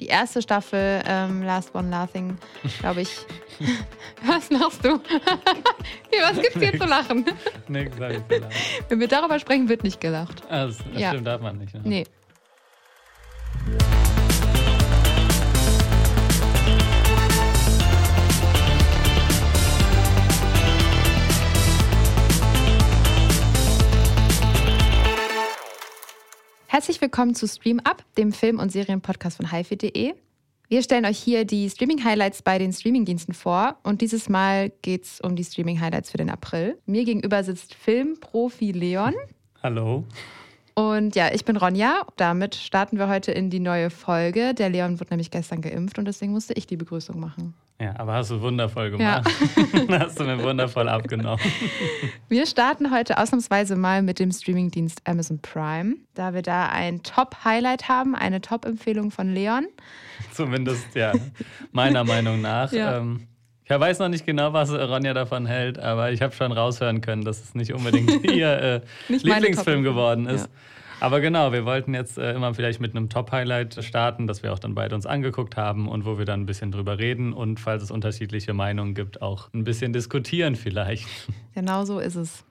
die erste Staffel ähm, Last One Laughing, glaube ich. Was machst du? Was gibt's hier zu lachen? Nix, ich gelacht. Wenn wir darüber sprechen, wird nicht gelacht. Das, das Ja. stimmt, darf man nicht. Ne? Nee. Herzlich willkommen zu Stream Up, dem Film- und Serienpodcast von hifi.de. Wir stellen euch hier die Streaming-Highlights bei den Streamingdiensten vor und dieses Mal geht es um die Streaming-Highlights für den April. Mir gegenüber sitzt Filmprofi Leon. Hallo. Und ja, ich bin Ronja. Damit starten wir heute in die neue Folge. Der Leon wurde nämlich gestern geimpft und deswegen musste ich die Begrüßung machen. Ja, aber hast du wundervoll Ja. gemacht. hast du mir wundervoll abgenommen. Wir starten heute ausnahmsweise mal mit dem Streamingdienst Amazon Prime, da wir da ein Top-Highlight haben, eine Top-Empfehlung von Leon. Zumindest, ja, meiner Meinung nach. Ja. Ähm, ich weiß noch nicht genau, was Ronja davon hält, aber ich habe schon raushören können, dass es nicht unbedingt ihr äh, Nicht Lieblingsfilm geworden ist. Ja. Aber genau, wir wollten jetzt äh, immer vielleicht mit einem Top-Highlight starten, das wir auch dann beide uns angeguckt haben und wo wir dann ein bisschen drüber reden und falls es unterschiedliche Meinungen gibt, auch ein bisschen diskutieren vielleicht. Genau so ist es.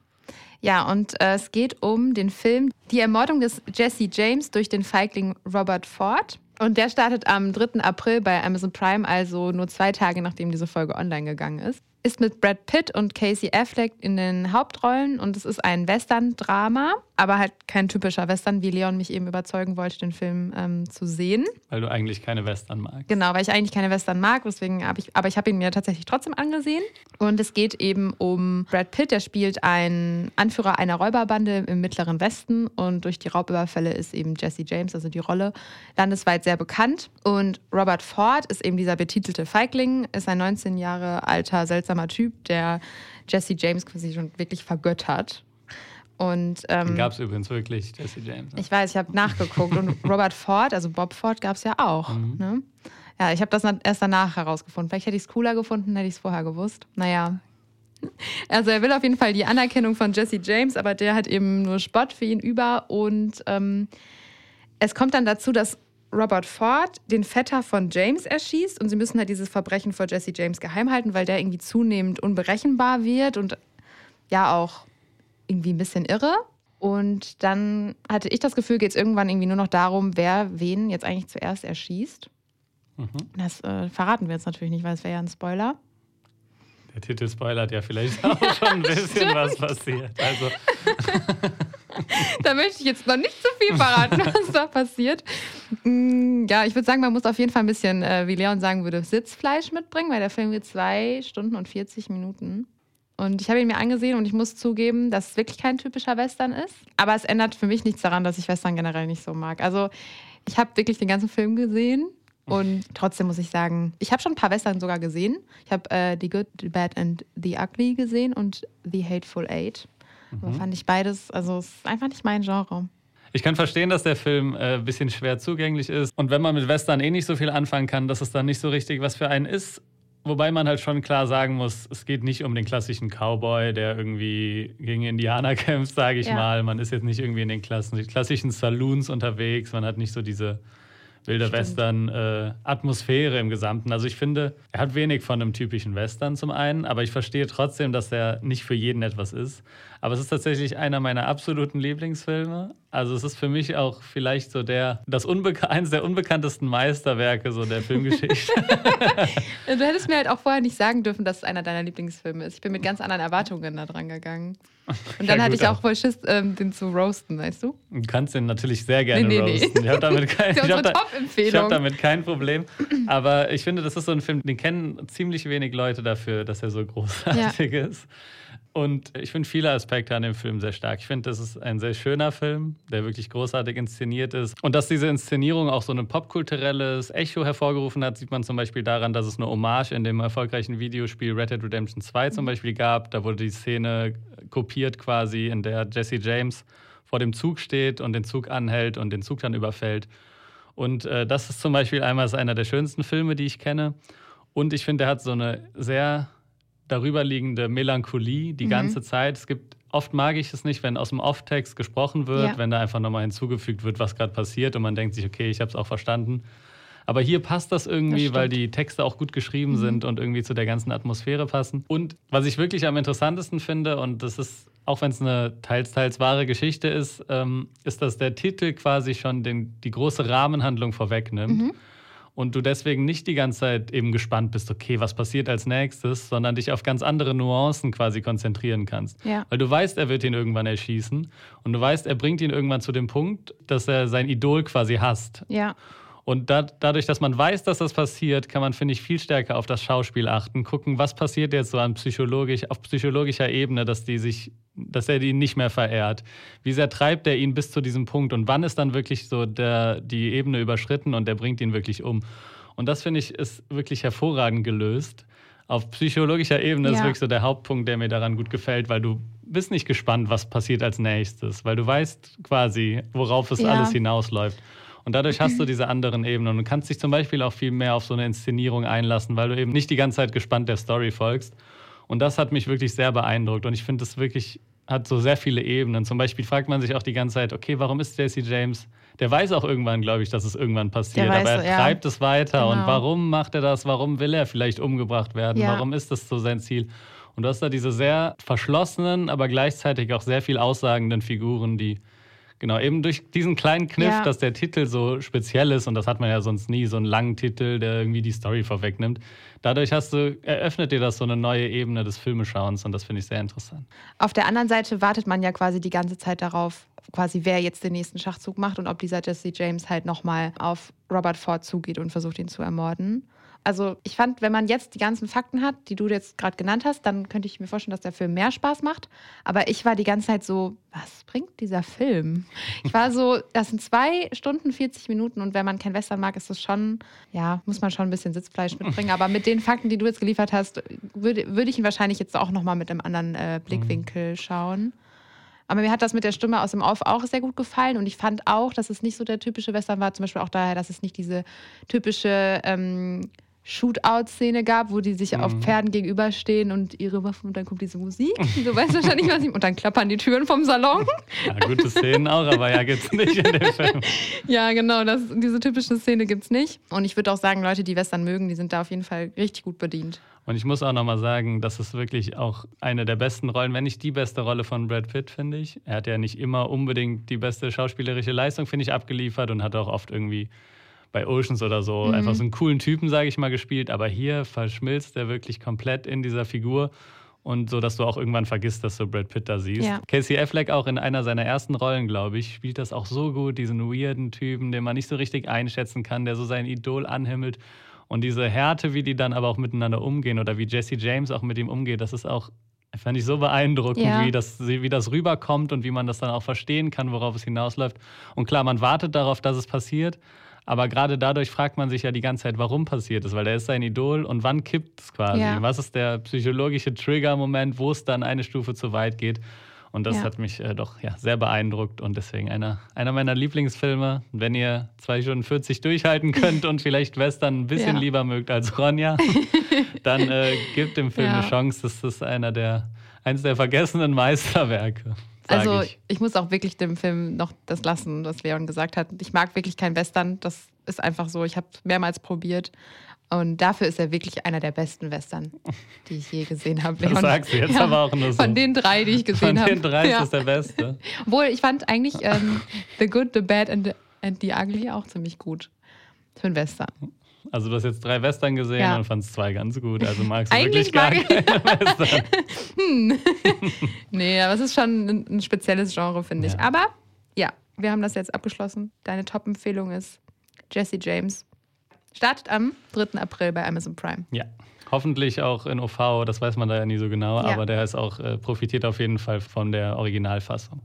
Ja, und äh, es geht um den Film Die Ermordung des Jesse James durch den Feigling Robert Ford. Und der startet am 3. April bei Amazon Prime, also nur zwei Tage nachdem diese Folge online gegangen ist. Ist mit Brad Pitt und Casey Affleck in den Hauptrollen und es ist ein Western-Drama, aber halt kein typischer Western, wie Leon mich eben überzeugen wollte, den Film ähm, zu sehen. Weil du eigentlich keine Western magst. Genau, weil ich eigentlich keine Western mag, deswegen habe ich, aber ich habe ihn mir tatsächlich trotzdem angesehen. Und es geht eben um Brad Pitt, der spielt einen Anführer einer Räuberbande im Mittleren Westen und durch die Raubüberfälle ist eben Jesse James, also die Rolle, landesweit sehr bekannt. Und Robert Ford ist eben dieser betitelte Feigling, ist ein 19 Jahre alter, seltsamer Typ, der Jesse James quasi schon wirklich vergöttert. Und ähm, Den gab es übrigens wirklich, Jesse James. ne? ich weiß, ich habe nachgeguckt. Und Robert Ford, also Bob Ford, gab es ja auch. Ne? Ja, ich habe das erst danach herausgefunden. Vielleicht hätte ich es cooler gefunden, hätte ich es vorher gewusst. Naja. Also er will auf jeden Fall die Anerkennung von Jesse James, aber der hat eben nur Spott für ihn über. Und ähm, es kommt dann dazu, dass Robert Ford den Vetter von James erschießt und sie müssen halt dieses Verbrechen vor Jesse James geheim halten, weil der irgendwie zunehmend unberechenbar wird und ja auch irgendwie ein bisschen irre. Und dann hatte ich das Gefühl, geht es irgendwann irgendwie nur noch darum, wer wen jetzt eigentlich zuerst erschießt. Mhm. Das äh, verraten wir jetzt natürlich nicht, weil es wäre ja ein Spoiler. Der Titel spoilert ja vielleicht auch schon ein bisschen, was passiert. Also, da möchte ich jetzt noch nicht zu viel verraten, was da passiert. Mm, Ja, ich würde sagen, man muss auf jeden Fall ein bisschen, äh, wie Leon sagen würde, Sitzfleisch mitbringen, weil der Film geht zwei Stunden und 40 Minuten. Und ich habe ihn mir angesehen und ich muss zugeben, dass es wirklich kein typischer Western ist. Aber es ändert für mich nichts daran, dass ich Western generell nicht so mag. Also ich habe wirklich den ganzen Film gesehen und trotzdem muss ich sagen, ich habe schon ein paar Western sogar gesehen. Ich habe äh, The Good, The Bad and The Ugly gesehen und The Hateful Eight. Aber fand ich beides, also es ist einfach nicht mein Genre. ich kann verstehen, dass der Film äh, ein bisschen schwer zugänglich ist. Und wenn man mit Western eh nicht so viel anfangen kann, dass es dann nicht so richtig was für einen ist. Wobei man halt schon klar sagen muss, es geht nicht um den klassischen Cowboy, der irgendwie gegen Indianer kämpft, sage ich Ja. mal. Man ist jetzt nicht irgendwie in den klassischen Saloons unterwegs. Man hat nicht so diese wilde Stimmt. Western-Atmosphäre im Gesamten. Also ich finde, er hat wenig von einem typischen Western zum einen, aber ich verstehe trotzdem, dass er nicht für jeden etwas ist. Aber es ist tatsächlich einer meiner absoluten Lieblingsfilme. Also es ist für mich auch vielleicht so der, das Unbeka eines der unbekanntesten Meisterwerke so der Filmgeschichte. Du hättest mir halt auch vorher nicht sagen dürfen, dass es einer deiner Lieblingsfilme ist. Ich bin mit ganz anderen Erwartungen da dran gegangen. Und dann Ja, hatte ich auch voll Schiss, ähm, den zu roasten, weißt du? Du kannst den natürlich sehr gerne Nee, nee, nee. roasten. Ich habe damit, kein, ich hab da, ich hab damit kein Problem. Aber ich finde, das ist so ein Film, den kennen ziemlich wenig Leute dafür, dass er so großartig ist. Und ich finde viele Aspekte an dem Film sehr stark. Ich finde, das ist ein sehr schöner Film, der wirklich großartig inszeniert ist. Und dass diese Inszenierung auch so ein popkulturelles Echo hervorgerufen hat, sieht man zum Beispiel daran, dass es eine Hommage in dem erfolgreichen Videospiel Red Dead Redemption 2 zum Beispiel gab. Da wurde die Szene kopiert quasi, in der Jesse James vor dem Zug steht und den Zug anhält und den Zug dann überfällt. Und äh, das ist zum Beispiel einmal einer der schönsten Filme, die ich kenne. Und ich finde, er hat so eine sehr darüberliegende Melancholie die Mhm. ganze Zeit. Es gibt oft mag ich es nicht, wenn aus dem Off-Text gesprochen wird, Ja. wenn da einfach nochmal hinzugefügt wird, was gerade passiert und man denkt sich, okay, ich habe es auch verstanden. Aber hier passt das irgendwie, das weil die Texte auch gut geschrieben mhm. sind und irgendwie zu der ganzen Atmosphäre passen. Und was ich wirklich am interessantesten finde, und das ist, auch wenn es eine teils, teils wahre Geschichte ist, ähm, ist, dass der Titel quasi schon den, die große Rahmenhandlung vorwegnimmt. Mhm und du deswegen nicht die ganze Zeit eben gespannt bist, okay, was passiert als nächstes, sondern dich auf ganz andere Nuancen quasi konzentrieren kannst. Ja. Weil du weißt, er wird ihn irgendwann erschießen und du weißt, er bringt ihn irgendwann zu dem Punkt, dass er sein Idol quasi hasst. Ja. Und da, dadurch, dass man weiß, dass das passiert, kann man, finde ich, viel stärker auf das Schauspiel achten, gucken, was passiert jetzt so an psychologisch, auf psychologischer Ebene, dass die sich, dass er ihn nicht mehr verehrt. Wie sehr treibt er ihn bis zu diesem Punkt und wann ist dann wirklich so der, die Ebene überschritten und der bringt ihn wirklich um. Und das, finde ich, ist wirklich hervorragend gelöst. Auf psychologischer Ebene ja. ist wirklich so der Hauptpunkt, der mir daran gut gefällt, weil du bist nicht gespannt, was passiert als nächstes, weil du weißt quasi, worauf es ja. alles hinausläuft. Und dadurch hast du diese anderen Ebenen und kannst dich zum Beispiel auch viel mehr auf so eine Inszenierung einlassen, weil du eben nicht die ganze Zeit gespannt der Story folgst. Und das hat mich wirklich sehr beeindruckt und ich finde es wirklich hat so sehr viele Ebenen. Zum Beispiel fragt man sich auch die ganze Zeit, okay, warum ist Jesse James? Der weiß auch irgendwann, glaube ich, dass es irgendwann passiert, weiß, aber er ja. treibt es weiter. Genau. Und warum macht er das? Warum will er vielleicht umgebracht werden? Ja. Warum ist das so sein Ziel? Und du hast da diese sehr verschlossenen, aber gleichzeitig auch sehr viel aussagenden Figuren, die Genau, eben durch diesen kleinen Kniff, ja. dass der Titel so speziell ist und das hat man ja sonst nie, so einen langen Titel, der irgendwie die Story vorwegnimmt. Dadurch hast du, eröffnet dir das so eine neue Ebene des Filmeschauens und das finde ich sehr interessant. Auf der anderen Seite wartet man ja quasi die ganze Zeit darauf, quasi wer jetzt den nächsten Schachzug macht und ob dieser Jesse James halt nochmal auf Robert Ford zugeht und versucht ihn zu ermorden. Also ich fand, wenn man jetzt die ganzen Fakten hat, die du jetzt gerade genannt hast, dann könnte ich mir vorstellen, dass der Film mehr Spaß macht. Aber ich war die ganze Zeit so, was bringt dieser Film? Ich war so, das sind zwei Stunden 40 Minuten und wenn man kein Western mag, ist das schon, ja, muss man schon ein bisschen Sitzfleisch mitbringen. Aber mit den Fakten, die du jetzt geliefert hast, würde, würde ich ihn wahrscheinlich jetzt auch nochmal mit einem anderen äh, Blickwinkel schauen. Aber mir hat das mit der Stimme aus dem Off auch sehr gut gefallen und ich fand auch, dass es nicht so der typische Western war. Zum Beispiel auch daher, dass es nicht diese typische ähm, Shootout-Szene gab, wo die sich mhm. auf Pferden gegenüberstehen und ihre Waffen und dann kommt diese Musik. Du weißt wahrscheinlich, was ich. Und dann klappern die Türen vom Salon. Ja, gute Szenen auch, aber ja, gibt's nicht in dem Film. Ja, genau, das, diese typische Szene gibt's nicht. Und ich würde auch sagen, Leute, die Western mögen, die sind da auf jeden Fall richtig gut bedient. Und ich muss auch nochmal sagen, das ist wirklich auch eine der besten Rollen, wenn nicht die beste Rolle von Brad Pitt, finde ich. Er hat ja nicht immer unbedingt die beste schauspielerische Leistung, finde ich, abgeliefert und hat auch oft irgendwie bei Oceans oder so mhm. einfach so einen coolen Typen, sage ich mal, gespielt. Aber hier verschmilzt er wirklich komplett in dieser Figur und so, dass du auch irgendwann vergisst, dass du Brad Pitt da siehst. Ja. Casey Affleck auch in einer seiner ersten Rollen, glaube ich, spielt das auch so gut, diesen weirden Typen, den man nicht so richtig einschätzen kann, der so sein Idol anhimmelt. Und diese Härte, wie die dann aber auch miteinander umgehen oder wie Jesse James auch mit ihm umgeht, das ist auch, fand ich so beeindruckend, ja. wie, das, wie das rüberkommt und wie man das dann auch verstehen kann, worauf es hinausläuft. Und klar, man wartet darauf, dass es passiert. Aber gerade dadurch fragt man sich ja die ganze Zeit, warum passiert es, weil der ist sein Idol und wann kippt es quasi? Ja. Was ist der psychologische Trigger-Moment, wo es dann eine Stufe zu weit geht? Und das ja. hat mich äh, doch ja, sehr beeindruckt und deswegen einer, einer meiner Lieblingsfilme. Wenn ihr 2 Stunden 40 durchhalten könnt und vielleicht Western ein bisschen ja. lieber mögt als Ronja, dann äh, gebt dem Film eine Chance. Das ist einer der, eines der vergessenen Meisterwerke. Also ich. ich. muss auch wirklich dem Film noch das lassen, was Leon gesagt hat. Ich mag wirklich kein Western. Das ist einfach so. Ich habe es mehrmals probiert. Und dafür ist er wirklich einer der besten Western, die ich je gesehen habe. Das sagst du jetzt ja, aber auch nur so. Von den drei, die ich gesehen habe. Von den drei ja. ist das der Beste. Obwohl, ich fand eigentlich ähm, The Good, The Bad and the, and the Ugly auch ziemlich gut für einen Western. Also du hast jetzt drei Western gesehen ja. und fandest zwei ganz gut. Also magst du Eigentlich wirklich gar keine Western. hm. nee, aber es ist schon ein, ein spezielles Genre, finde ja. ich. Aber ja, wir haben das jetzt abgeschlossen. Deine Top-Empfehlung ist Jesse James. Startet am 3. April bei Amazon Prime. Ja. Hoffentlich auch in OV, das weiß man da ja nie so genau, ja. aber der ist auch, äh, profitiert auf jeden Fall von der Originalfassung.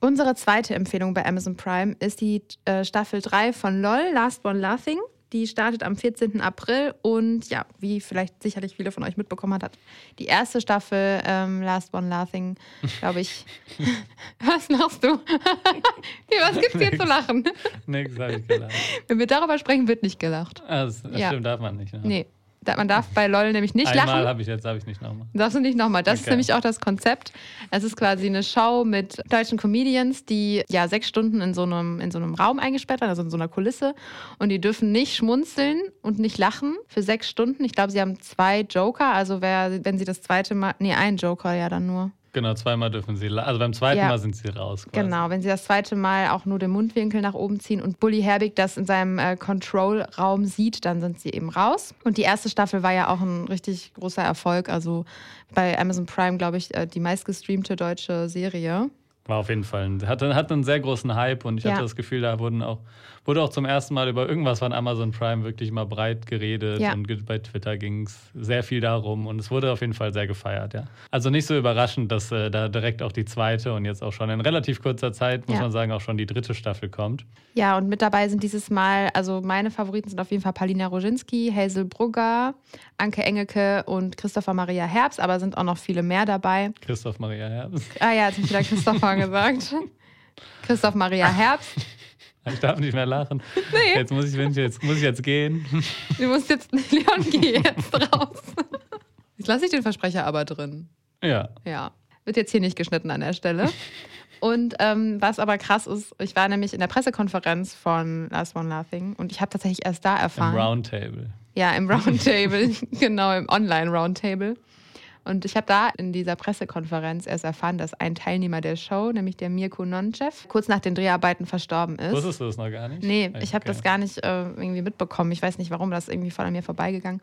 Unsere zweite Empfehlung bei Amazon Prime ist die äh, Staffel 3 von LOL, Last One Laughing. Die startet am 14. April und ja, wie vielleicht sicherlich viele von euch mitbekommen hat, die erste Staffel ähm, Last One Laughing, glaube ich. was machst du? was gibt's hier zu lachen? Nix, habe ich gelacht. Wenn wir darüber sprechen, wird nicht gelacht. Das, das ja. stimmt, darf man nicht. Ne? Nee. Man darf bei LOL nämlich nicht Einmal lachen. Einmal habe ich jetzt, habe ich nicht nochmal. Darfst du nicht nochmal. Das okay. ist nämlich auch das Konzept. Es ist quasi eine Show mit deutschen Comedians, die ja sechs Stunden in so einem, in so einem Raum eingesperrt waren, also in so einer Kulisse. Und die dürfen nicht schmunzeln und nicht lachen für sechs Stunden. Ich glaube, sie haben zwei Joker. Also wer, wenn sie das zweite Mal, nee, ein Joker ja dann nur. Genau, zweimal dürfen sie, also beim zweiten ja. Mal sind sie raus. Quasi. Genau, wenn sie das zweite Mal auch nur den Mundwinkel nach oben ziehen und Bully Herbig das in seinem äh, Control-Raum sieht, dann sind sie eben raus. Und die erste Staffel war ja auch ein richtig großer Erfolg. Also bei Amazon Prime, glaube ich, äh, die meistgestreamte deutsche Serie. War auf jeden Fall, hatte, hatte einen sehr großen Hype und ich ja. hatte das Gefühl, da wurden auch, wurde auch zum ersten Mal über irgendwas von Amazon Prime wirklich mal breit geredet ja. und bei Twitter ging es sehr viel darum und es wurde auf jeden Fall sehr gefeiert, ja. Also nicht so überraschend, dass äh, da direkt auch die zweite und jetzt auch schon in relativ kurzer Zeit, muss ja. man sagen, auch schon die dritte Staffel kommt. Ja, und mit dabei sind dieses Mal, also meine Favoriten sind auf jeden Fall Palina Roginski, Hazel Brugger, Anke Engelke und Christopher Maria Herbst, aber sind auch noch viele mehr dabei. Christoph Maria Herbst. Ah ja, jetzt ich wieder Christopher gesagt. Christoph Maria Herbst. Ich darf nicht mehr lachen. Nee. Jetzt muss ich, jetzt, muss ich jetzt gehen. Du musst jetzt, Leon, geh jetzt raus. Jetzt lasse ich den Versprecher aber drin. Ja. Ja. Wird jetzt hier nicht geschnitten an der Stelle. Und ähm, was aber krass ist, ich war nämlich in der Pressekonferenz von Last One Laughing und ich habe tatsächlich erst da erfahren. Im Roundtable. Ja, im Roundtable, genau, im Online-Roundtable. Und ich habe da in dieser Pressekonferenz erst erfahren, dass ein Teilnehmer der Show, nämlich der Mirko Nonchev, kurz nach den Dreharbeiten verstorben ist. Wusstest du das noch gar nicht? Nee, ich habe okay. das gar nicht äh, irgendwie mitbekommen. Ich weiß nicht warum, das ist irgendwie voll an mir vorbeigegangen.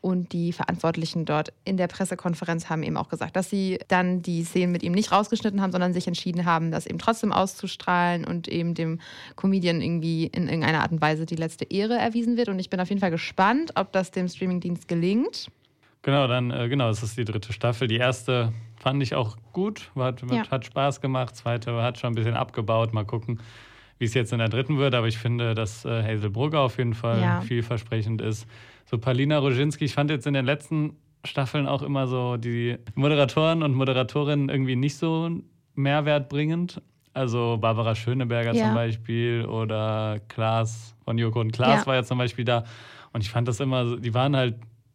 Und die Verantwortlichen dort in der Pressekonferenz haben eben auch gesagt, dass sie dann die Szenen mit ihm nicht rausgeschnitten haben, sondern sich entschieden haben, das eben trotzdem auszustrahlen und eben dem Comedian irgendwie in irgendeiner Art und Weise die letzte Ehre erwiesen wird. Und ich bin auf jeden Fall gespannt, ob das dem Streamingdienst gelingt. Genau, dann, äh, genau, es ist die dritte Staffel. Die erste fand ich auch gut, hat, ja. hat Spaß gemacht. Zweite hat schon ein bisschen abgebaut. Mal gucken, wie es jetzt in der dritten wird. Aber ich finde, dass äh, Hazel Brugger auf jeden Fall ja. vielversprechend ist. So Palina Roginski, ich fand jetzt in den letzten Staffeln auch immer so die Moderatoren und Moderatorinnen irgendwie nicht so mehrwertbringend. Also Barbara Schöneberger ja. zum Beispiel oder Klaas von Joko und Klaas war ja zum Beispiel da. Und ich fand das immer, die waren halt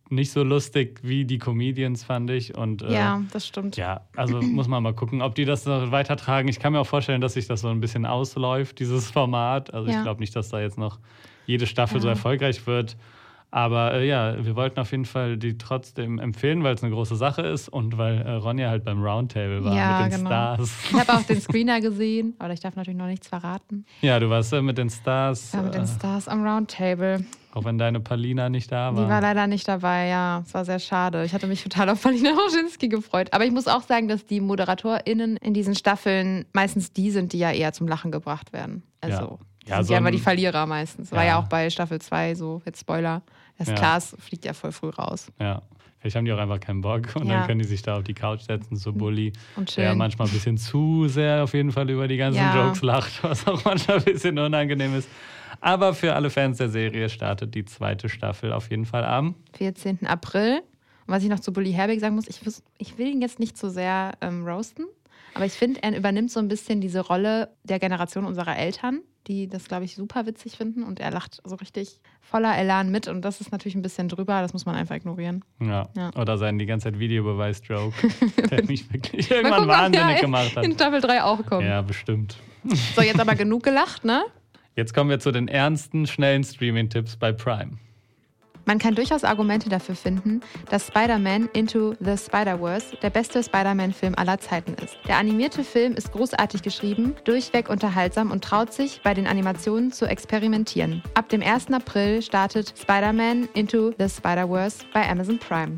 nicht so lustig wie die Comedians, fand ich. Und, äh, ja, das stimmt. Ja, also muss man mal gucken, ob die das noch weitertragen. Ich kann mir auch vorstellen, dass sich das so ein bisschen ausläuft, dieses Format. Also ja. ich glaube nicht, dass da jetzt noch jede Staffel ja. so erfolgreich wird. Aber äh, ja, wir wollten auf jeden Fall die trotzdem empfehlen, weil es eine große Sache ist und weil äh, Ronja halt beim Roundtable war ja, mit den genau. Stars. Ich habe auch den Screener gesehen, aber ich darf natürlich noch nichts verraten. Ja, du warst äh, mit den Stars. Ja, mit den äh, Stars am Roundtable. Auch wenn deine Palina nicht da war. Die war leider nicht dabei, ja. Es war sehr schade. Ich hatte mich total auf Palina Roginski gefreut. Aber ich muss auch sagen, dass die ModeratorInnen in diesen Staffeln meistens die sind, die ja eher zum Lachen gebracht werden. Also. Ja. Ja, sind so ja immer die Verlierer meistens. Ja. War ja auch bei Staffel 2 so, jetzt Spoiler. Das ja. Glas fliegt ja voll früh raus. Ja. Vielleicht haben die auch einfach keinen Bock und ja. dann können die sich da auf die Couch setzen, so Bully, der manchmal ein bisschen zu sehr auf jeden Fall über die ganzen ja. Jokes lacht, was auch manchmal ein bisschen unangenehm ist. Aber für alle Fans der Serie startet die zweite Staffel auf jeden Fall am 14. April. Und was ich noch zu Bully Herbig sagen muss, ich, ich will ihn jetzt nicht so sehr ähm, roasten, aber ich finde, er übernimmt so ein bisschen diese Rolle der Generation unserer Eltern die das, glaube ich, super witzig finden und er lacht so richtig voller Elan mit und das ist natürlich ein bisschen drüber, das muss man einfach ignorieren. Ja. ja. Oder sein die ganze Zeit Videobeweis-Joke, der mich wirklich irgendwann gucken, wahnsinnig ja, gemacht hat. In Staffel 3 auch kommen. Ja, bestimmt. So, jetzt aber genug gelacht, ne? Jetzt kommen wir zu den ernsten, schnellen Streaming-Tipps bei Prime. Man kann durchaus Argumente dafür finden, dass Spider-Man Into the Spider-Verse der beste Spider-Man-Film aller Zeiten ist. Der animierte Film ist großartig geschrieben, durchweg unterhaltsam und traut sich, bei den Animationen zu experimentieren. Ab dem 1. April startet Spider-Man Into the Spider-Verse bei Amazon Prime.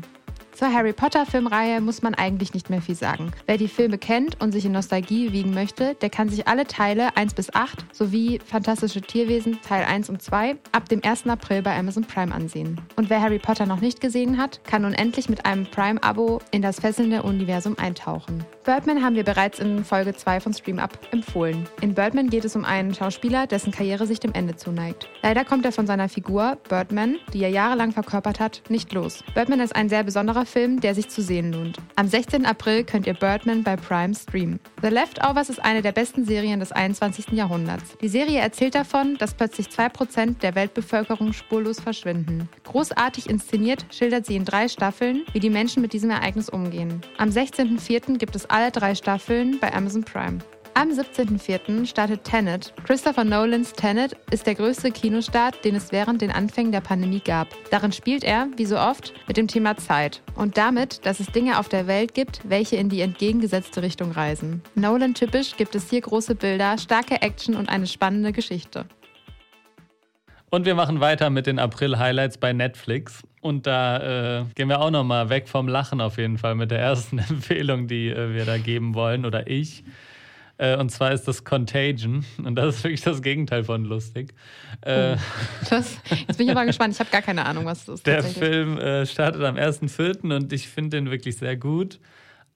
Zur Harry Potter-Filmreihe muss man eigentlich nicht mehr viel sagen. Wer die Filme kennt und sich in Nostalgie wiegen möchte, der kann sich alle Teile 1 bis 8 sowie Fantastische Tierwesen Teil 1 und 2 ab dem 1. April bei Amazon Prime ansehen. Und wer Harry Potter noch nicht gesehen hat, kann nun endlich mit einem Prime-Abo in das fesselnde Universum eintauchen. Birdman haben wir bereits in Folge 2 von Stream Up empfohlen. In Birdman geht es um einen Schauspieler, dessen Karriere sich dem Ende zuneigt. Leider kommt er von seiner Figur, Birdman, die er jahrelang verkörpert hat, nicht los. Birdman ist ein sehr besonderer Film, der sich zu sehen lohnt. Am 16. April könnt ihr Birdman bei Prime streamen. The Leftovers ist eine der besten Serien des 21. Jahrhunderts. Die Serie erzählt davon, dass plötzlich 2% der Weltbevölkerung spurlos verschwinden. Großartig inszeniert schildert sie in drei Staffeln, wie die Menschen mit diesem Ereignis umgehen. Am 16.04. gibt es alle drei Staffeln bei Amazon Prime. Am 17.04. startet Tenet. Christopher Nolans Tenet ist der größte Kinostart, den es während den Anfängen der Pandemie gab. Darin spielt er, wie so oft, mit dem Thema Zeit und damit, dass es Dinge auf der Welt gibt, welche in die entgegengesetzte Richtung reisen. Nolan typisch gibt es hier große Bilder, starke Action und eine spannende Geschichte. Und wir machen weiter mit den April-Highlights bei Netflix. Und da äh, gehen wir auch nochmal weg vom Lachen auf jeden Fall mit der ersten Empfehlung, die äh, wir da geben wollen oder ich. Äh, und zwar ist das Contagion. Und das ist wirklich das Gegenteil von lustig. Äh, oh, das, jetzt bin ich aber gespannt. Ich habe gar keine Ahnung, was das ist. Der Film äh, startet am 1.4. und ich finde den wirklich sehr gut.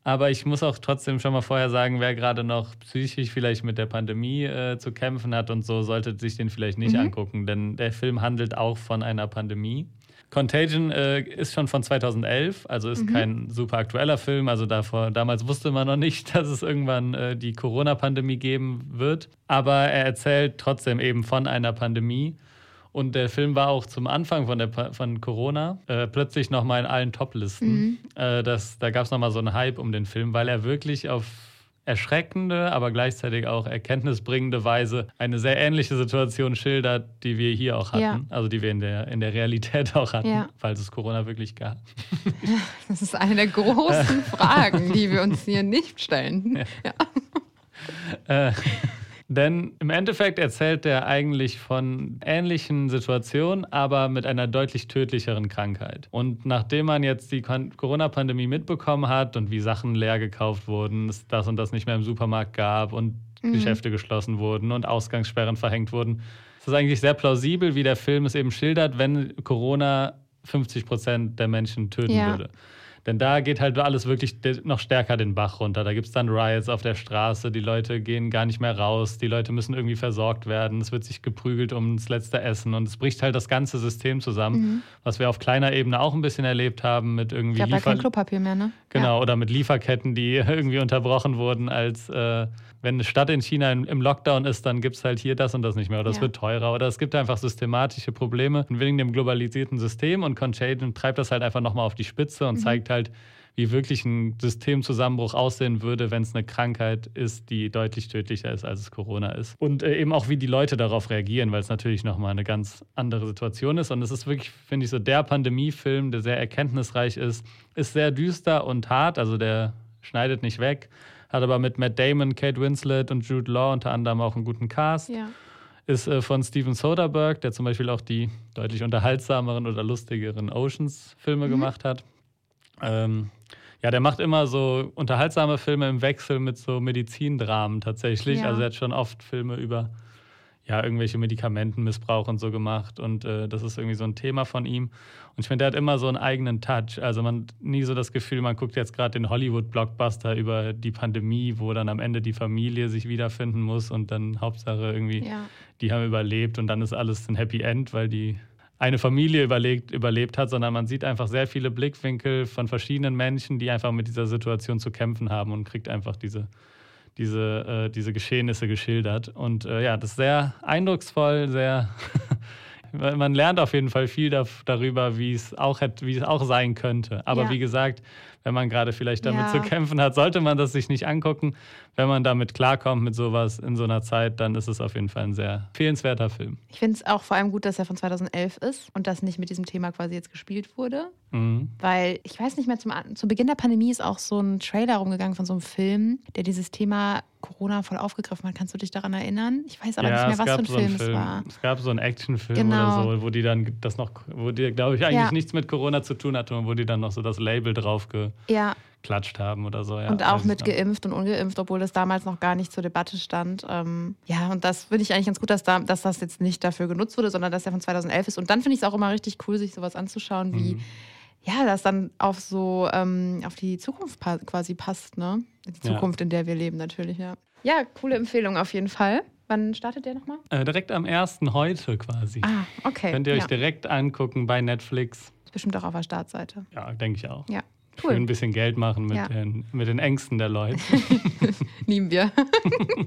Aber ich muss auch trotzdem schon mal vorher sagen, wer gerade noch psychisch vielleicht mit der Pandemie äh, zu kämpfen hat und so, sollte sich den vielleicht nicht mhm. angucken, denn der Film handelt auch von einer Pandemie. Contagion äh, ist schon von 2011, also ist mhm. kein super aktueller Film. Also davor, damals wusste man noch nicht, dass es irgendwann äh, die Corona-Pandemie geben wird. Aber er erzählt trotzdem eben von einer Pandemie. Und der Film war auch zum Anfang von, der, von Corona äh, plötzlich nochmal in allen Top-Listen. Mhm. Äh, da gab es nochmal so einen Hype um den Film, weil er wirklich auf erschreckende, aber gleichzeitig auch erkenntnisbringende Weise eine sehr ähnliche Situation schildert, die wir hier auch hatten. Ja. Also die wir in der, in der Realität auch hatten, ja. falls es Corona wirklich gab. Das ist eine der großen Fragen, die wir uns hier nicht stellen. Ja. Äh, denn im Endeffekt erzählt er eigentlich von ähnlichen Situationen, aber mit einer deutlich tödlicheren Krankheit. Und nachdem man jetzt die Corona-Pandemie mitbekommen hat und wie Sachen leer gekauft wurden, es das und das nicht mehr im Supermarkt gab und mhm. Geschäfte geschlossen wurden und Ausgangssperren verhängt wurden, ist es eigentlich sehr plausibel, wie der Film es eben schildert, wenn Corona 50 Prozent der Menschen töten ja. würde. Denn da geht halt alles wirklich noch stärker den Bach runter. Da gibt es dann Riots auf der Straße, die Leute gehen gar nicht mehr raus, die Leute müssen irgendwie versorgt werden, es wird sich geprügelt ums letzte Essen und es bricht halt das ganze System zusammen, mhm. was wir auf kleiner Ebene auch ein bisschen erlebt haben mit irgendwie. Ich habe ja kein Klopapier mehr, ne? Genau, ja. oder mit Lieferketten, die irgendwie unterbrochen wurden als. Äh, wenn eine Stadt in China im Lockdown ist, dann gibt es halt hier das und das nicht mehr oder es wird teurer oder es gibt einfach systematische Probleme wegen dem globalisierten System und Contagion treibt das halt einfach nochmal auf die Spitze und mhm. zeigt halt, wie wirklich ein Systemzusammenbruch aussehen würde, wenn es eine Krankheit ist, die deutlich tödlicher ist, als es Corona ist. Und äh, eben auch, wie die Leute darauf reagieren, weil es natürlich nochmal eine ganz andere Situation ist. Und es ist wirklich, finde ich, so der Pandemiefilm, der sehr erkenntnisreich ist, ist sehr düster und hart, also der schneidet nicht weg, hat aber mit Matt Damon, Kate Winslet und Jude Law unter anderem auch einen guten Cast. Ja. Ist äh, von Steven Soderbergh, der zum Beispiel auch die deutlich unterhaltsameren oder lustigeren Oceans-Filme mhm. gemacht hat. Ähm, ja, der macht immer so unterhaltsame Filme im Wechsel mit so Medizindramen tatsächlich. Ja. Also er hat schon oft Filme über ja, irgendwelche Medikamentenmissbrauch und so gemacht. Und äh, das ist irgendwie so ein Thema von ihm. Und ich finde, der hat immer so einen eigenen Touch. Also man hat nie so das Gefühl, man guckt jetzt gerade den Hollywood-Blockbuster über die Pandemie, wo dann am Ende die Familie sich wiederfinden muss und dann Hauptsache irgendwie, ja. die haben überlebt und dann ist alles ein Happy End, weil die eine Familie überlebt, überlebt hat, sondern man sieht einfach sehr viele Blickwinkel von verschiedenen Menschen, die einfach mit dieser Situation zu kämpfen haben und kriegt einfach diese diese, äh, diese Geschehnisse geschildert. Und äh, ja, das ist sehr eindrucksvoll, sehr. man lernt auf jeden Fall viel darüber, wie es auch, wie es auch sein könnte. Aber ja. wie gesagt, wenn man gerade vielleicht damit ja. zu kämpfen hat, sollte man das sich nicht angucken. Wenn man damit klarkommt mit sowas in so einer Zeit, dann ist es auf jeden Fall ein sehr fehlenswerter Film. Ich finde es auch vor allem gut, dass er von 2011 ist und dass nicht mit diesem Thema quasi jetzt gespielt wurde. Mhm. Weil ich weiß nicht mehr, zum, zu Beginn der Pandemie ist auch so ein Trailer rumgegangen von so einem Film, der dieses Thema Corona voll aufgegriffen hat. Kannst du dich daran erinnern? Ich weiß aber ja, nicht mehr, was für ein so Film, Film, es war. Es gab so einen Actionfilm genau. oder so, wo die dann das noch, wo die, glaube ich, eigentlich ja. nichts mit Corona zu tun hatte und wo die dann noch so das Label drauf geklatscht ja. haben oder so. Ja, und auch mit geimpft und ungeimpft, obwohl das damals noch gar nicht zur Debatte stand. Ähm, ja, und das finde ich eigentlich ganz gut, dass, da, dass das jetzt nicht dafür genutzt wurde, sondern dass er von 2011 ist. Und dann finde ich es auch immer richtig cool, sich sowas anzuschauen, wie. Mhm ja, das dann auf so, ähm, auf die Zukunft pa quasi passt, ne? Die Zukunft, ja. in der wir leben, natürlich, ja. Ja, coole Empfehlung auf jeden Fall. Wann startet der nochmal? Äh, direkt am 1. heute quasi. Ah, okay. Könnt ihr euch ja. direkt angucken bei Netflix. Ist bestimmt auch auf der Startseite. Ja, denke ich auch. Ja. Cool. Schön ein bisschen Geld machen mit, ja. den, mit den Ängsten der Leute. Lieben wir.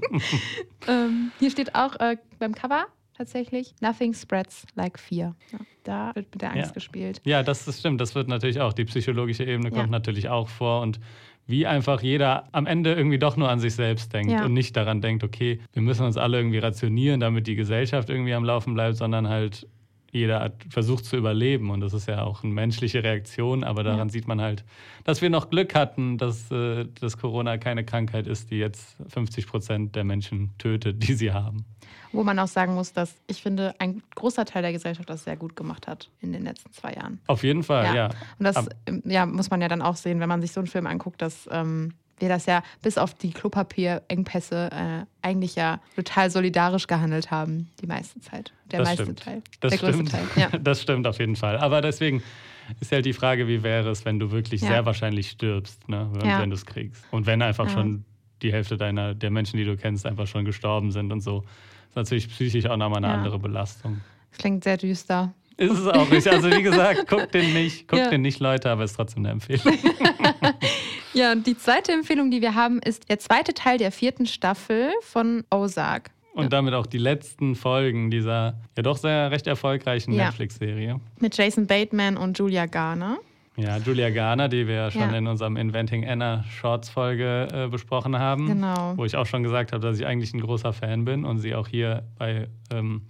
ähm, hier steht auch äh, beim Cover tatsächlich Nothing Spreads Like Fear. Ja, da wird mit der Angst ja. gespielt. Ja, das, das stimmt. Das wird natürlich auch. Die psychologische Ebene kommt natürlich auch vor. Und wie einfach jeder am Ende irgendwie doch nur an sich selbst denkt ja. und nicht daran denkt, okay, wir müssen uns alle irgendwie rationieren, damit die Gesellschaft irgendwie am Laufen bleibt, sondern halt jeder versucht zu überleben und das ist ja auch eine menschliche Reaktion, aber daran ja. sieht man halt, dass wir noch Glück hatten, dass, äh, dass Corona keine Krankheit ist, die jetzt 50 Prozent der Menschen tötet, die sie haben. Wo man auch sagen muss, dass ich finde, ein großer Teil der Gesellschaft das sehr gut gemacht hat in den letzten zwei Jahren. Auf jeden Fall, ja. ja. Und das ja, muss man ja dann auch sehen, wenn man sich so einen Film anguckt, dass ähm, wir das ja bis auf die Klopapierengpässe äh, eigentlich ja total solidarisch gehandelt haben, die meiste Zeit. Der das meiste stimmt. Teil. Das der stimmt. größte Teil. Ja. Das stimmt auf jeden Fall. Aber deswegen ist halt die Frage, wie wäre es, wenn du wirklich ja. sehr wahrscheinlich stirbst, ne, wenn, ja. wenn du es kriegst. Und wenn einfach schon die Hälfte deiner, der Menschen, die du kennst, einfach schon gestorben sind und so. Das ist natürlich psychisch auch nochmal eine andere Belastung. Das klingt sehr düster. Ist es auch nicht. Also wie gesagt, guckt den nicht, guckt den nicht, Leute, aber es ist trotzdem eine Empfehlung. Ja, und die zweite Empfehlung, die wir haben, ist der zweite Teil der vierten Staffel von Ozark. Und damit auch die letzten Folgen dieser ja doch sehr recht erfolgreichen ja. Netflix-Serie. Mit Jason Bateman und Julia Garner. Ja, Julia Garner, die wir ja schon ja. in unserem Inventing Anna Shorts-Folge äh, besprochen haben. Genau. Wo ich auch schon gesagt habe, dass ich eigentlich ein großer Fan bin und sie auch hier bei ähm,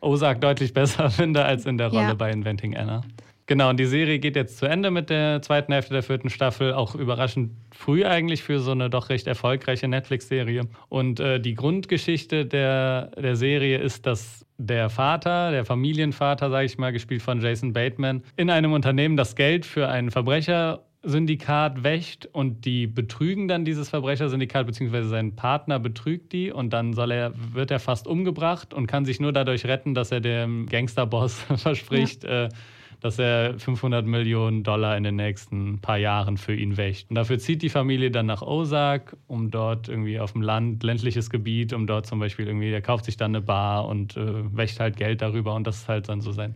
Ozark deutlich besser finde als in der Rolle ja. bei Inventing Anna. Genau, und die Serie geht jetzt zu Ende mit der zweiten Hälfte der vierten Staffel. Auch überraschend früh eigentlich für so eine doch recht erfolgreiche Netflix-Serie. Und äh, die Grundgeschichte der, der Serie ist, dass der Vater, der Familienvater, sage ich mal, gespielt von Jason Bateman, in einem Unternehmen das Geld für einen Verbrechersyndikat wächt und die betrügen dann dieses Verbrechersyndikat, beziehungsweise sein Partner betrügt die und dann soll er, wird er fast umgebracht und kann sich nur dadurch retten, dass er dem Gangsterboss verspricht, ja. äh, dass er 500 Millionen Dollar in den nächsten paar Jahren für ihn wächt. Und dafür zieht die Familie dann nach Ozark, um dort irgendwie auf dem Land, ländliches Gebiet, um dort zum Beispiel irgendwie, er kauft sich dann eine Bar und äh, wächt halt Geld darüber und das ist halt dann so sein,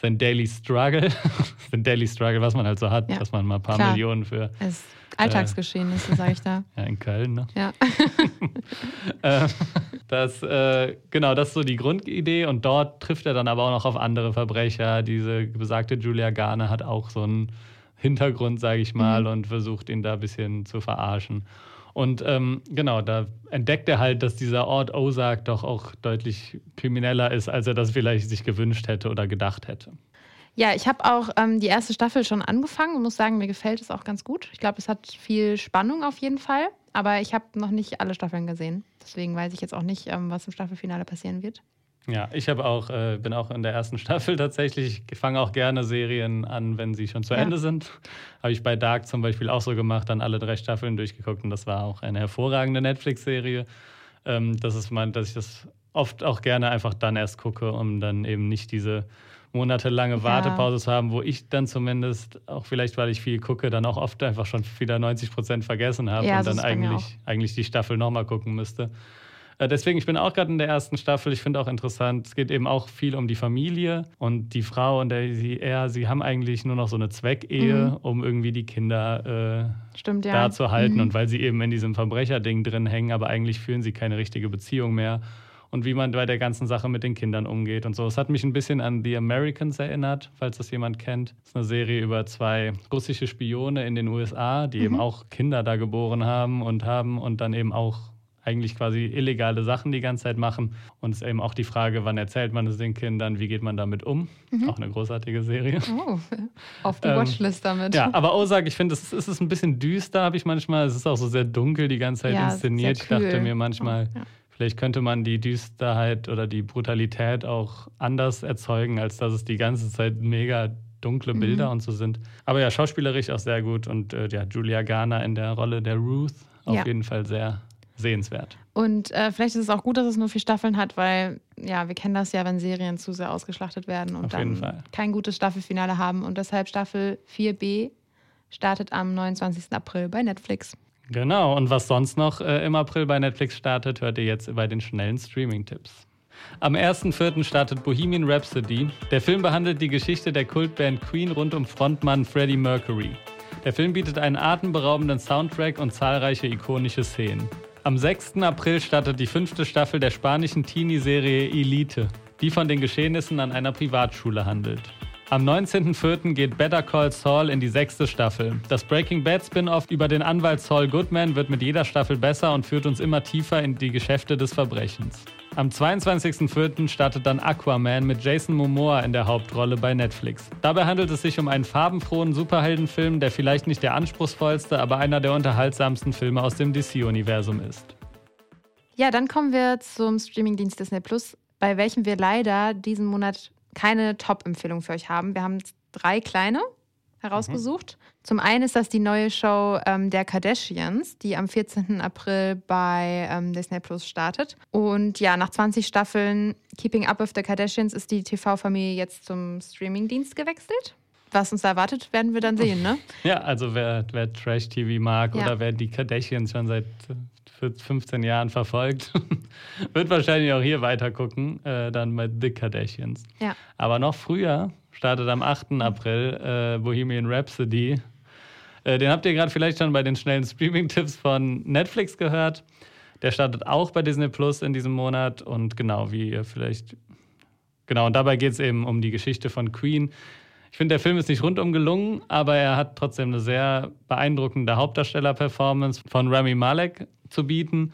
sein Daily Struggle. sein Daily Struggle, was man halt so hat, ja. dass man mal ein paar Klar. Millionen für. Es Alltagsgeschehnisse, äh, sage ich da. Ja, in Köln, ne? Ja. äh, das, äh, genau, das ist so die Grundidee und dort trifft er dann aber auch noch auf andere Verbrecher. Diese besagte Julia Garner hat auch so einen Hintergrund, sage ich mal, mhm. und versucht ihn da ein bisschen zu verarschen. Und ähm, genau, da entdeckt er halt, dass dieser Ort Ozark doch auch deutlich krimineller ist, als er das vielleicht sich gewünscht hätte oder gedacht hätte. Ja, ich habe auch ähm, die erste Staffel schon angefangen und muss sagen, mir gefällt es auch ganz gut. Ich glaube, es hat viel Spannung auf jeden Fall, aber ich habe noch nicht alle Staffeln gesehen. Deswegen weiß ich jetzt auch nicht, ähm, was im Staffelfinale passieren wird. Ja, ich habe auch, äh, bin auch in der ersten Staffel tatsächlich. Ich fange auch gerne Serien an, wenn sie schon zu ja. Ende sind. Habe ich bei Dark zum Beispiel auch so gemacht, dann alle drei Staffeln durchgeguckt und das war auch eine hervorragende Netflix-Serie. Ähm, das ist mein, dass ich das oft auch gerne einfach dann erst gucke, um dann eben nicht diese monatelange ja. Wartepause zu haben, wo ich dann zumindest, auch vielleicht weil ich viel gucke, dann auch oft einfach schon wieder 90 Prozent vergessen habe ja, und dann eigentlich, eigentlich die Staffel nochmal gucken müsste. Äh, deswegen, ich bin auch gerade in der ersten Staffel. Ich finde auch interessant, es geht eben auch viel um die Familie und die Frau und der, sie, er, sie haben eigentlich nur noch so eine Zweckehe, mhm. um irgendwie die Kinder äh, Stimmt, ja. da zu halten. Mhm. Und weil sie eben in diesem Verbrecherding drin hängen, aber eigentlich führen sie keine richtige Beziehung mehr und wie man bei der ganzen Sache mit den Kindern umgeht und so. Es hat mich ein bisschen an The Americans erinnert, falls das jemand kennt. Das ist eine Serie über zwei russische Spione in den USA, die mhm. eben auch Kinder da geboren haben und haben und dann eben auch eigentlich quasi illegale Sachen die ganze Zeit machen. Und es ist eben auch die Frage, wann erzählt man es den Kindern, wie geht man damit um? Mhm. Auch eine großartige Serie. Oh, auf die ähm, Watchlist damit. Ja, aber Ozark, ich finde, es ist, ist ein bisschen düster, habe ich manchmal. Es ist auch so sehr dunkel die ganze Zeit ja, inszeniert. Ich dachte mir manchmal, oh, ja. Vielleicht könnte man die Düsterheit oder die Brutalität auch anders erzeugen, als dass es die ganze Zeit mega dunkle Bilder mhm. und so sind. Aber ja, schauspielerisch auch sehr gut und äh, ja, Julia Garner in der Rolle der Ruth auf ja. jeden Fall sehr sehenswert. Und äh, vielleicht ist es auch gut, dass es nur vier Staffeln hat, weil ja, wir kennen das ja, wenn Serien zu sehr ausgeschlachtet werden und dann kein gutes Staffelfinale haben. Und deshalb Staffel 4b startet am 29. April bei Netflix. Genau, und was sonst noch äh, im April bei Netflix startet, hört ihr jetzt bei den schnellen Streaming-Tipps. Am 1.4. startet Bohemian Rhapsody. Der Film behandelt die Geschichte der Kultband Queen rund um Frontmann Freddie Mercury. Der Film bietet einen atemberaubenden Soundtrack und zahlreiche ikonische Szenen. Am 6. April startet die fünfte Staffel der spanischen Teenie-Serie Elite, die von den Geschehnissen an einer Privatschule handelt. Am 19.04. geht Better Call Saul in die sechste Staffel. Das Breaking Bad Spin-off über den Anwalt Saul Goodman wird mit jeder Staffel besser und führt uns immer tiefer in die Geschäfte des Verbrechens. Am 22.04. startet dann Aquaman mit Jason Momoa in der Hauptrolle bei Netflix. Dabei handelt es sich um einen farbenfrohen Superheldenfilm, der vielleicht nicht der anspruchsvollste, aber einer der unterhaltsamsten Filme aus dem DC-Universum ist. Ja, dann kommen wir zum Streamingdienst Disney Plus, bei welchem wir leider diesen Monat keine Top-Empfehlung für euch haben. Wir haben drei kleine herausgesucht. Mhm. Zum einen ist das die neue Show ähm, der Kardashians, die am 14. April bei ähm, Disney Plus startet. Und ja, nach 20 Staffeln Keeping Up with the Kardashians ist die TV-Familie jetzt zum Streamingdienst gewechselt. Was uns da erwartet, werden wir dann sehen, ne? Ja, also wer, wer Trash-TV mag ja. oder wer die Kardashians schon seit 15 Jahren verfolgt, wird wahrscheinlich auch hier weiter gucken, äh, dann bei The Kardashians. Ja. Aber noch früher startet am 8. April äh, Bohemian Rhapsody. Äh, den habt ihr gerade vielleicht schon bei den schnellen Streaming-Tipps von Netflix gehört. Der startet auch bei Disney Plus in diesem Monat und genau, wie ihr vielleicht. Genau, und dabei geht es eben um die Geschichte von Queen. Ich finde, der Film ist nicht rundum gelungen, aber er hat trotzdem eine sehr beeindruckende Hauptdarsteller-Performance von Rami Malek zu bieten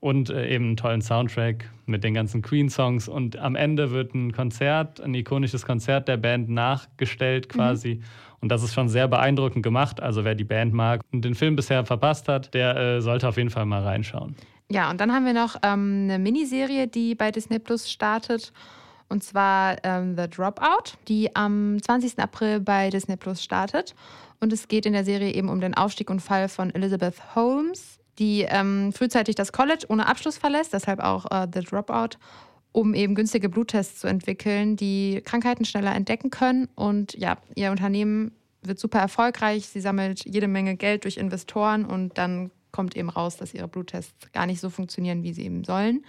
und äh, eben einen tollen Soundtrack mit den ganzen Queen-Songs. Und am Ende wird ein Konzert, ein ikonisches Konzert der Band nachgestellt quasi. Mhm. Und das ist schon sehr beeindruckend gemacht. Also wer die Band mag und den Film bisher verpasst hat, der äh, sollte auf jeden Fall mal reinschauen. Ja, und dann haben wir noch ähm, eine Miniserie, die bei Disney Plus startet. Und zwar ähm, The Dropout, die am 20. April bei Disney Plus startet. Und es geht in der Serie eben um den Aufstieg und Fall von Elizabeth Holmes, die ähm, frühzeitig das College ohne Abschluss verlässt, deshalb auch äh, The Dropout, um eben günstige Bluttests zu entwickeln, die Krankheiten schneller entdecken können. Und ja, ihr Unternehmen wird super erfolgreich. Sie sammelt jede Menge Geld durch Investoren und dann kommt eben raus, dass ihre Bluttests gar nicht so funktionieren, wie sie eben sollen.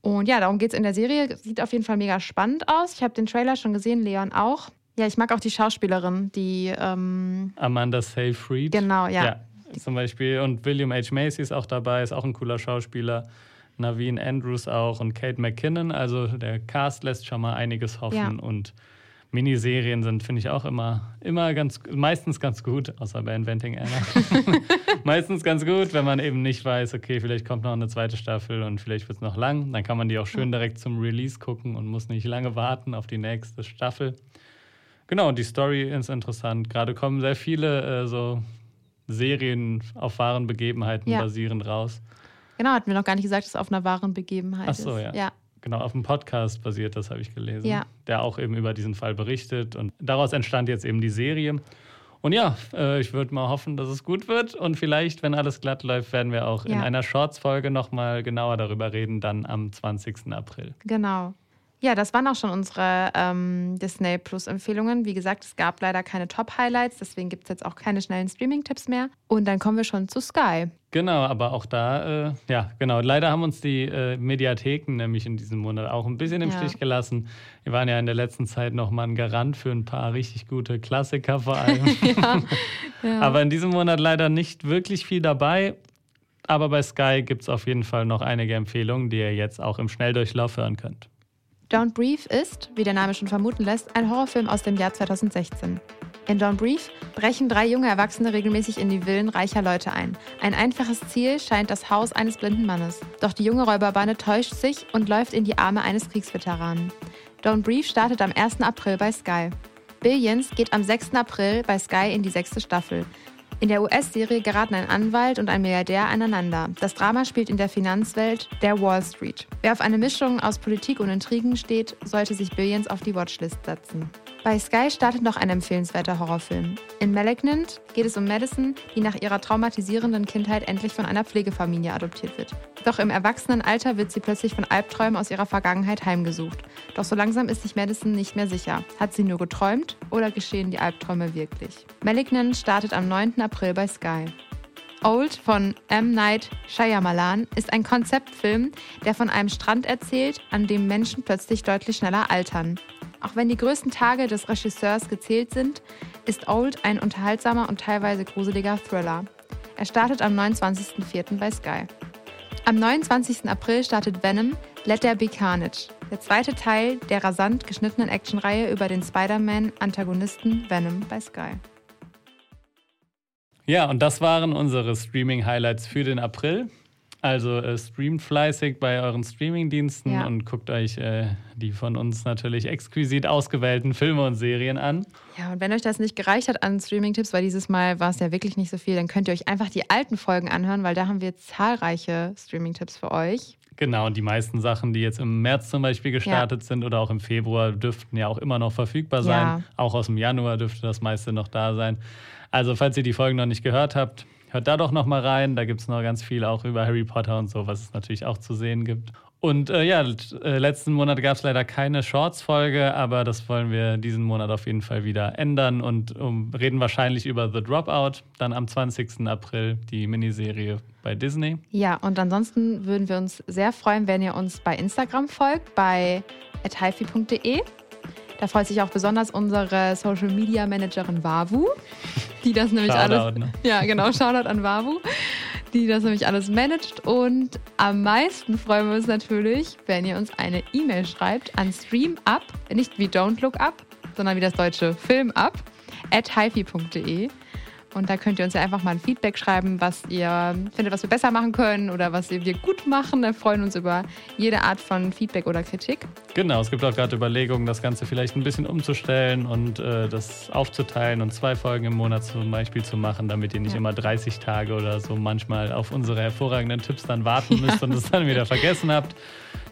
Und ja, darum geht es in der Serie. Sieht auf jeden Fall mega spannend aus. Ich habe den Trailer schon gesehen, Leon auch. Ja, ich mag auch die Schauspielerin, die. Ähm Amanda Seyfried. Genau, ja. ja zum Beispiel. Und William H. Macy ist auch dabei, ist auch ein cooler Schauspieler. Naveen Andrews auch und Kate McKinnon. Also der Cast lässt schon mal einiges hoffen. Ja. Und Miniserien sind, finde ich, auch immer, immer ganz, meistens ganz gut, außer bei Inventing Anna. meistens ganz gut, wenn man eben nicht weiß, okay, vielleicht kommt noch eine zweite Staffel und vielleicht wird es noch lang. Dann kann man die auch schön direkt zum Release gucken und muss nicht lange warten auf die nächste Staffel. Genau, und die Story ist interessant. Gerade kommen sehr viele äh, so Serien auf wahren Begebenheiten ja. basierend raus. Genau, hatten wir noch gar nicht gesagt, dass es auf einer wahren Begebenheit Ach so, ist. ja. ja. Genau, auf einem Podcast basiert, das habe ich gelesen, ja. der auch eben über diesen Fall berichtet. Und daraus entstand jetzt eben die Serie. Und ja, äh, ich würde mal hoffen, dass es gut wird. Und vielleicht, wenn alles glatt läuft, werden wir auch ja. in einer Shorts-Folge nochmal genauer darüber reden, dann am 20. April. Genau. Ja, das waren auch schon unsere ähm, Disney Plus Empfehlungen. Wie gesagt, es gab leider keine Top-Highlights, deswegen gibt es jetzt auch keine schnellen Streaming-Tipps mehr. Und dann kommen wir schon zu Sky. Genau, aber auch da, äh, ja, genau. Leider haben uns die äh, Mediatheken nämlich in diesem Monat auch ein bisschen im ja. Stich gelassen. Wir waren ja in der letzten Zeit nochmal ein Garant für ein paar richtig gute Klassiker vor allem. ja, ja. Aber in diesem Monat leider nicht wirklich viel dabei. Aber bei Sky gibt es auf jeden Fall noch einige Empfehlungen, die ihr jetzt auch im Schnelldurchlauf hören könnt. Don't Brief ist, wie der Name schon vermuten lässt, ein Horrorfilm aus dem Jahr 2016. In Don't Brief brechen drei junge Erwachsene regelmäßig in die Villen reicher Leute ein. Ein einfaches Ziel scheint das Haus eines blinden Mannes. Doch die junge Räuberbande täuscht sich und läuft in die Arme eines Kriegsveteranen. Don't Brief startet am 1. April bei Sky. Billions geht am 6. April bei Sky in die sechste Staffel. In der US-Serie geraten ein Anwalt und ein Milliardär aneinander. Das Drama spielt in der Finanzwelt der Wall Street. Wer auf eine Mischung aus Politik und Intrigen steht, sollte sich Billions auf die Watchlist setzen. Bei Sky startet noch ein empfehlenswerter Horrorfilm. In Malignant geht es um Madison, die nach ihrer traumatisierenden Kindheit endlich von einer Pflegefamilie adoptiert wird. Doch im Erwachsenenalter wird sie plötzlich von Albträumen aus ihrer Vergangenheit heimgesucht. Doch so langsam ist sich Madison nicht mehr sicher. Hat sie nur geträumt oder geschehen die Albträume wirklich? Malignant startet am 9. April bei Sky. Old von M. Night Shyamalan ist ein Konzeptfilm, der von einem Strand erzählt, an dem Menschen plötzlich deutlich schneller altern. Auch wenn die größten Tage des Regisseurs gezählt sind, ist Old ein unterhaltsamer und teilweise gruseliger Thriller. Er startet am 29.04. bei Sky. Am 29. April startet Venom Let There Be Carnage, der zweite Teil der rasant geschnittenen Actionreihe über den Spider-Man-Antagonisten Venom bei Sky. Ja, und das waren unsere Streaming-Highlights für den April. Also äh, streamt fleißig bei euren Streaming-Diensten ja. und guckt euch äh, die von uns natürlich exquisit ausgewählten Filme und Serien an. Ja, und wenn euch das nicht gereicht hat an Streaming-Tipps, weil dieses Mal war es ja wirklich nicht so viel, dann könnt ihr euch einfach die alten Folgen anhören, weil da haben wir zahlreiche Streaming-Tipps für euch. Genau, und die meisten Sachen, die jetzt im März zum Beispiel gestartet ja. sind oder auch im Februar, dürften ja auch immer noch verfügbar sein. Ja. Auch aus dem Januar dürfte das meiste noch da sein. Also, falls ihr die Folgen noch nicht gehört habt, hört da doch noch mal rein. Da gibt es noch ganz viel auch über Harry Potter und so, was es natürlich auch zu sehen gibt. Und äh, ja, äh, letzten Monat gab es leider keine Shorts-Folge, aber das wollen wir diesen Monat auf jeden Fall wieder ändern und um, reden wahrscheinlich über The Dropout, dann am 20. April die Miniserie bei Disney. Ja, und ansonsten würden wir uns sehr freuen, wenn ihr uns bei Instagram folgt, bei hifi.de. Da freut sich auch besonders unsere Social Media Managerin Wavu, die das nämlich Shoutout, alles. Ne? Ja, genau, Shoutout an Wavu, die das nämlich alles managt. Und am meisten freuen wir uns natürlich, wenn ihr uns eine E-Mail schreibt an streamup, nicht wie Don't Look Up, sondern wie das deutsche Film up, at hifi.de. Und da könnt ihr uns ja einfach mal ein Feedback schreiben, was ihr findet, was wir besser machen können oder was wir gut machen. Wir freuen uns über jede Art von Feedback oder Kritik. Genau, es gibt auch gerade Überlegungen, das Ganze vielleicht ein bisschen umzustellen und äh, das aufzuteilen und zwei Folgen im Monat zum Beispiel zu machen, damit ihr nicht ja. immer 30 Tage oder so manchmal auf unsere hervorragenden Tipps dann warten müsst und es dann wieder vergessen habt.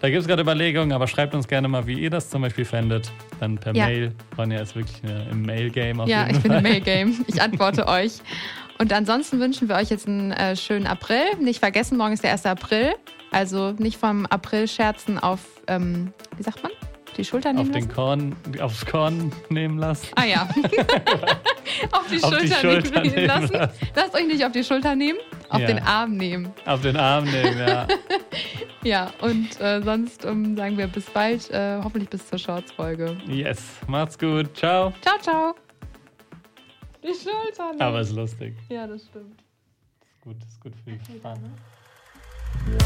Da gibt es gerade Überlegungen, aber schreibt uns gerne mal, wie ihr das zum Beispiel fändet. Dann per ja. Mail. Ronja ist wirklich eine, im Mail-Game auf ja, jeden Fall. Ja, ich bin im Mail-Game. Ich antworte euch. Und ansonsten wünschen wir euch jetzt einen äh, schönen April. Nicht vergessen, morgen ist der 1. April. Also nicht vom April-Scherzen auf, ähm, wie sagt man? die Schulter nehmen auf lassen? Den Korn, aufs Korn nehmen lassen. Ah ja. auf die auf Schulter, die Schulter nehmen, nehmen lassen. lassen. Lasst euch nicht auf die Schulter nehmen, auf ja. den Arm nehmen. Auf den Arm nehmen, ja. ja, und äh, sonst ähm, sagen wir bis bald, äh, hoffentlich bis zur Shorts-Folge. Yes, macht's gut. Ciao. Ciao, ciao. Die Schultern. Aber ist lustig. Ja, das stimmt. Das ist gut, das ist gut für die Fahne. Ne? Ja.